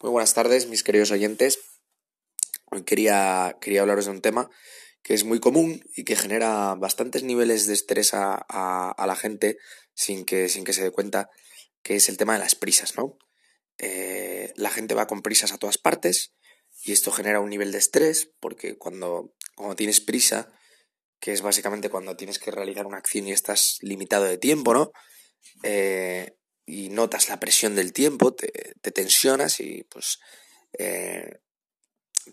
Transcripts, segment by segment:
Muy buenas tardes, mis queridos oyentes. Hoy quería, quería hablaros de un tema que es muy común y que genera bastantes niveles de estrés a, la gente sin que, sin que se dé cuenta, que es el tema de las prisas, ¿no? Eh, la gente va con prisas a todas partes y esto genera un nivel de estrés porque cuando, cuando tienes prisa, que es básicamente cuando tienes que realizar una acción y estás limitado de tiempo, ¿no? Eh, y notas la presión del tiempo, te, tensionas y pues eh,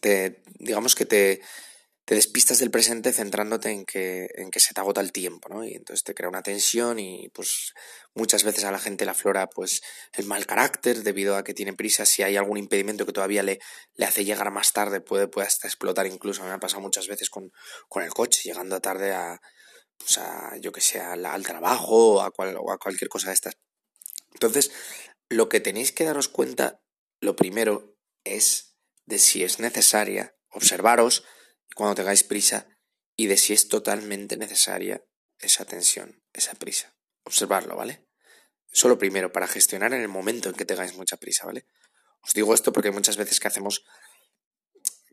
te, digamos que te, te, despistas del presente centrándote en que, en que se te agota el tiempo, ¿no? Y entonces te crea una tensión y pues muchas veces a la gente la flora pues el mal carácter debido a que tiene prisa, si hay algún impedimento que todavía le, le hace llegar más tarde puede, puede hasta explotar incluso, me ha pasado muchas veces con, con el coche, llegando tarde a, pues a, yo que sé, al, al trabajo o a, cual, o a cualquier cosa de estas. Entonces, lo que tenéis que daros cuenta, lo primero, es de si es necesaria, observaros cuando tengáis prisa y de si es totalmente necesaria esa tensión, esa prisa. Observarlo, ¿vale? Solo primero, para gestionar en el momento en que tengáis mucha prisa, ¿vale? Os digo esto porque hay muchas veces que hacemos,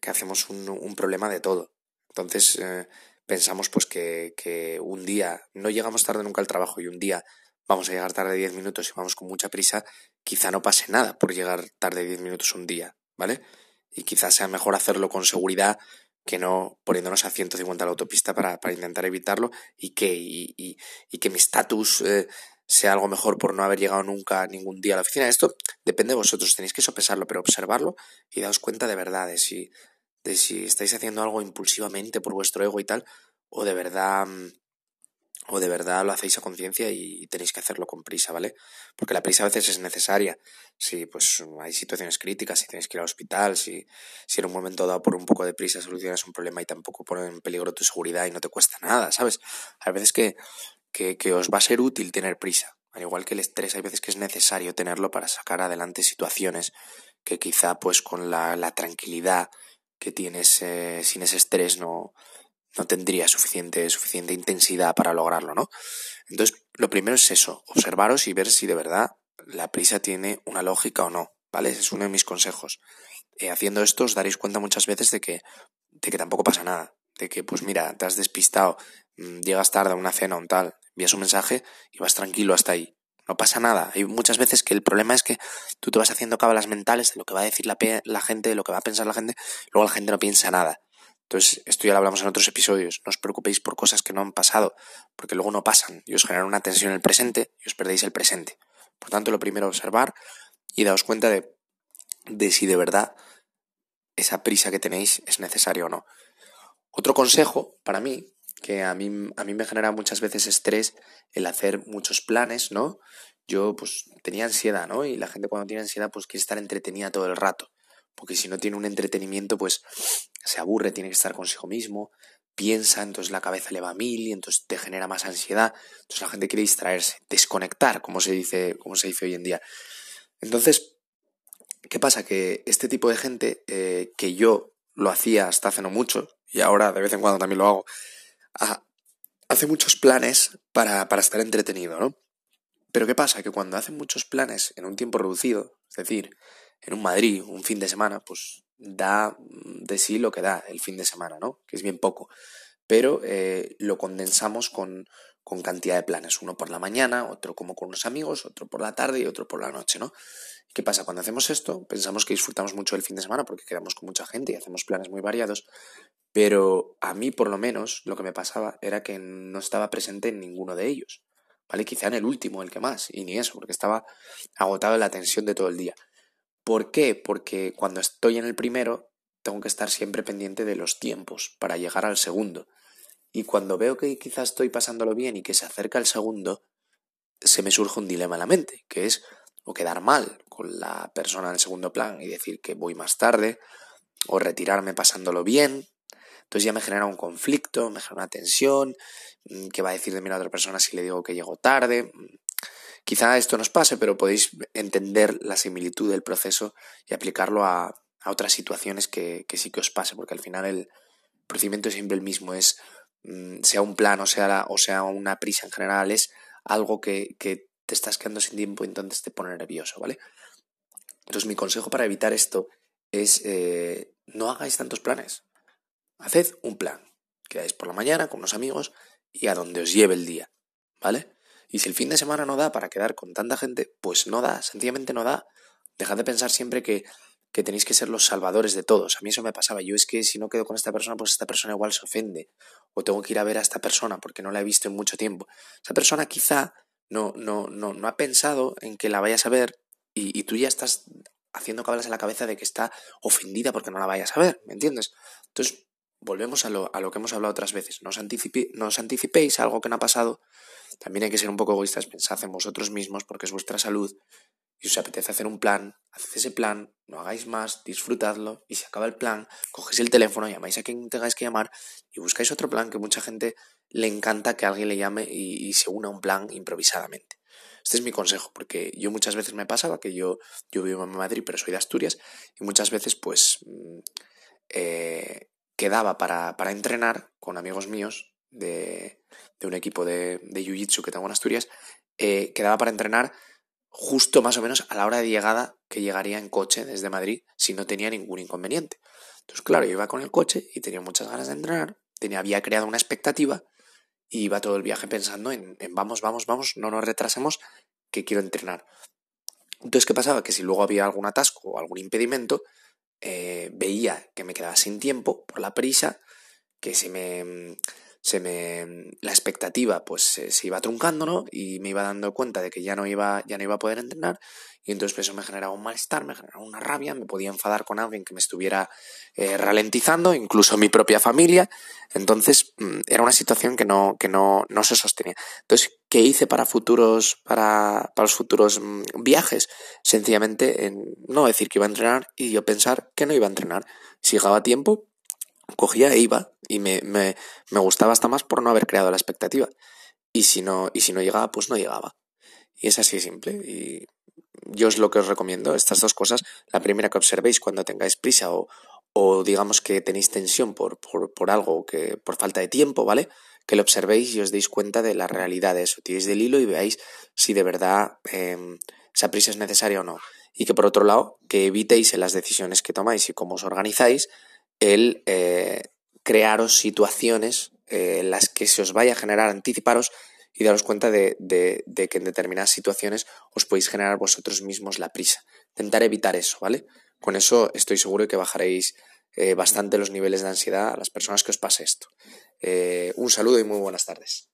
que hacemos un, problema de todo. Entonces, eh, pensamos pues que, que un día, no llegamos tarde nunca al trabajo y un día vamos a llegar tarde 10 minutos y vamos con mucha prisa, quizá no pase nada por llegar tarde 10 minutos un día, ¿vale? Y quizás sea mejor hacerlo con seguridad que no poniéndonos a 150 a la autopista para, para intentar evitarlo y que, y, y, que mi estatus eh, sea algo mejor por no haber llegado nunca ningún día a la oficina. Esto depende de vosotros, tenéis que sopesarlo, pero observarlo y daos cuenta de verdad de si, de si estáis haciendo algo impulsivamente por vuestro ego y tal, o de verdad mm, o de verdad lo hacéis a conciencia y tenéis que hacerlo con prisa, ¿vale? Porque la prisa a veces es necesaria. Si pues hay situaciones críticas, si tienes que ir al hospital, si, si en un momento dado por un poco de prisa solucionas un problema y tampoco pone en peligro tu seguridad y no te cuesta nada, ¿sabes? Hay veces que, que, os va a ser útil tener prisa. Al igual que el estrés, hay veces que es necesario tenerlo para sacar adelante situaciones que quizá pues con la, la tranquilidad que tienes eh, sin ese estrés no, no tendría suficiente, suficiente intensidad para lograrlo, ¿no? Entonces, lo primero es eso, observaros y ver si de verdad la prisa tiene una lógica o no, ¿vale? Es uno de mis consejos. Eh, haciendo esto os daréis cuenta muchas veces de que, de que tampoco pasa nada, de que, pues mira, te has despistado, mm, llegas tarde a una cena o un tal, envías un mensaje y vas tranquilo hasta ahí. No pasa nada. Hay muchas veces que el problema es que tú te vas haciendo cábalas mentales de lo que va a decir la, la gente, de lo que va a pensar la gente, luego la gente no piensa nada. Entonces, esto ya lo hablamos en otros episodios. No os preocupéis por cosas que no han pasado, porque luego no pasan y os generan una tensión en el presente y os perdéis el presente. Por tanto, lo primero, observar y daos cuenta de, si de verdad esa prisa que tenéis es necesaria o no. Otro consejo para mí, que a mí, a mí me genera muchas veces estrés el hacer muchos planes, ¿no? Yo pues tenía ansiedad, ¿no? Y la gente cuando tiene ansiedad pues quiere estar entretenida todo el rato porque si no tiene un entretenimiento, pues se aburre, tiene que estar consigo mismo, piensa, entonces la cabeza le va a mil y entonces te genera más ansiedad, entonces la gente quiere distraerse, desconectar, como se dice, como se dice hoy en día. Entonces, ¿qué pasa? Que este tipo de gente, eh, que yo lo hacía hasta hace no mucho, y ahora de vez en cuando también lo hago, hace muchos planes para, para estar entretenido, ¿no? Pero ¿qué pasa? Que cuando hacen muchos planes en un tiempo reducido, es decir, en un Madrid, un fin de semana, pues da de sí lo que da el fin de semana, ¿no? Que es bien poco. Pero eh, lo condensamos con, con cantidad de planes. Uno por la mañana, otro como con unos amigos, otro por la tarde y otro por la noche, ¿no? ¿Qué pasa? Cuando hacemos esto, pensamos que disfrutamos mucho el fin de semana porque quedamos con mucha gente y hacemos planes muy variados, pero a mí por lo menos lo que me pasaba era que no estaba presente en ninguno de ellos, ¿vale? Quizá en el último, el que más, y ni eso, porque estaba agotado en la tensión de todo el día. ¿Por qué? Porque cuando estoy en el primero tengo que estar siempre pendiente de los tiempos para llegar al segundo. Y cuando veo que quizás estoy pasándolo bien y que se acerca el segundo, se me surge un dilema en la mente, que es o quedar mal con la persona en el segundo plan y decir que voy más tarde, o retirarme pasándolo bien. Entonces ya me genera un conflicto, me genera una tensión, mm, ¿qué va a decir de mí la otra persona si le digo que llego tarde? Quizá esto nos pase, pero podéis entender la similitud del proceso y aplicarlo a, otras situaciones que, sí que os pase, porque al final el procedimiento es siempre el mismo, es mm, sea un plan o sea, una prisa en general, es algo que, te estás quedando sin tiempo y entonces te pone nervioso, ¿vale? Entonces mi consejo para evitar esto es eh, no hagáis tantos planes. Haced un plan. Quedáis por la mañana con unos amigos y a donde os lleve el día. ¿Vale? Y si el fin de semana no da para quedar con tanta gente, pues no da, sencillamente no da. Dejad de pensar siempre que, que tenéis que ser los salvadores de todos. A mí eso me pasaba. Yo es que si no quedo con esta persona, pues esta persona igual se ofende. O tengo que ir a ver a esta persona porque no la he visto en mucho tiempo. Esa persona quizá no, no, no, no ha pensado en que la vayas a ver y, tú ya estás haciendo cabras en la cabeza de que está ofendida porque no la vayas a ver, ¿me entiendes? Entonces, volvemos a lo, a lo que hemos hablado otras veces. No os, no os anticipéis algo que no ha pasado. También hay que ser un poco egoístas, pensad en vosotros mismos porque es vuestra salud y os apetece hacer un plan, haced ese plan, no hagáis más, disfrutadlo y si acaba el plan, cogéis el teléfono, llamáis a quien tengáis que llamar y buscáis otro plan que mucha gente le encanta que alguien le llame y, y se una a un plan improvisadamente. Este es mi consejo, porque yo muchas veces me pasaba que yo, yo vivo en Madrid, pero soy de Asturias, y muchas veces pues mm, eh, quedaba para, para, entrenar con amigos míos de, de un equipo de, de Jiu-Jitsu que tengo en Asturias, eh, quedaba para entrenar justo más o menos a la hora de llegada que llegaría en coche desde Madrid si no tenía ningún inconveniente. Entonces, claro, yo iba con el coche y tenía muchas ganas de entrenar, tenía, había creado una expectativa y iba todo el viaje pensando en, en, vamos, vamos, vamos, no nos retrasemos, que quiero entrenar. Entonces, ¿qué pasaba? Que si luego había algún atasco o algún impedimento, eh, veía que me quedaba sin tiempo por la prisa, que se me, se me la expectativa pues se, iba truncando, ¿no? Y me iba dando cuenta de que ya no iba, ya no iba a poder entrenar y entonces pues, eso me generaba un malestar, me generaba una rabia, me podía enfadar con alguien que me estuviera eh, ralentizando, incluso mi propia familia. Entonces mmm, era una situación que no, que no, no se sostenía. Entonces, ¿qué hice para futuros, para, para los futuros mmm, viajes? Sencillamente en no decir que iba a entrenar y yo pensar que no iba a entrenar. Si llegaba tiempo, cogía e iba y me, me, me gustaba hasta más por no haber creado la expectativa. Y si no, y si no llegaba, pues no llegaba. Y es así de simple. Y yo es lo que os recomiendo, estas dos cosas. La primera que observéis cuando tengáis prisa o, o digamos que tenéis tensión por, por, por, algo, que por falta de tiempo, ¿vale? Que lo observéis y os deis cuenta de la realidad de eso. Tiréis del hilo y veáis si de verdad eh, esa prisa es necesaria o no. Y que por otro lado, que evitéis en las decisiones que tomáis y cómo os organizáis el eh, crearos situaciones eh, en las que se os vaya a generar anticiparos y daros cuenta de, que en determinadas situaciones os podéis generar vosotros mismos la prisa. Intentar evitar eso, ¿vale? Con eso estoy seguro de que bajaréis eh, bastante los niveles de ansiedad a las personas que os pase esto. Eh, un saludo y muy buenas tardes.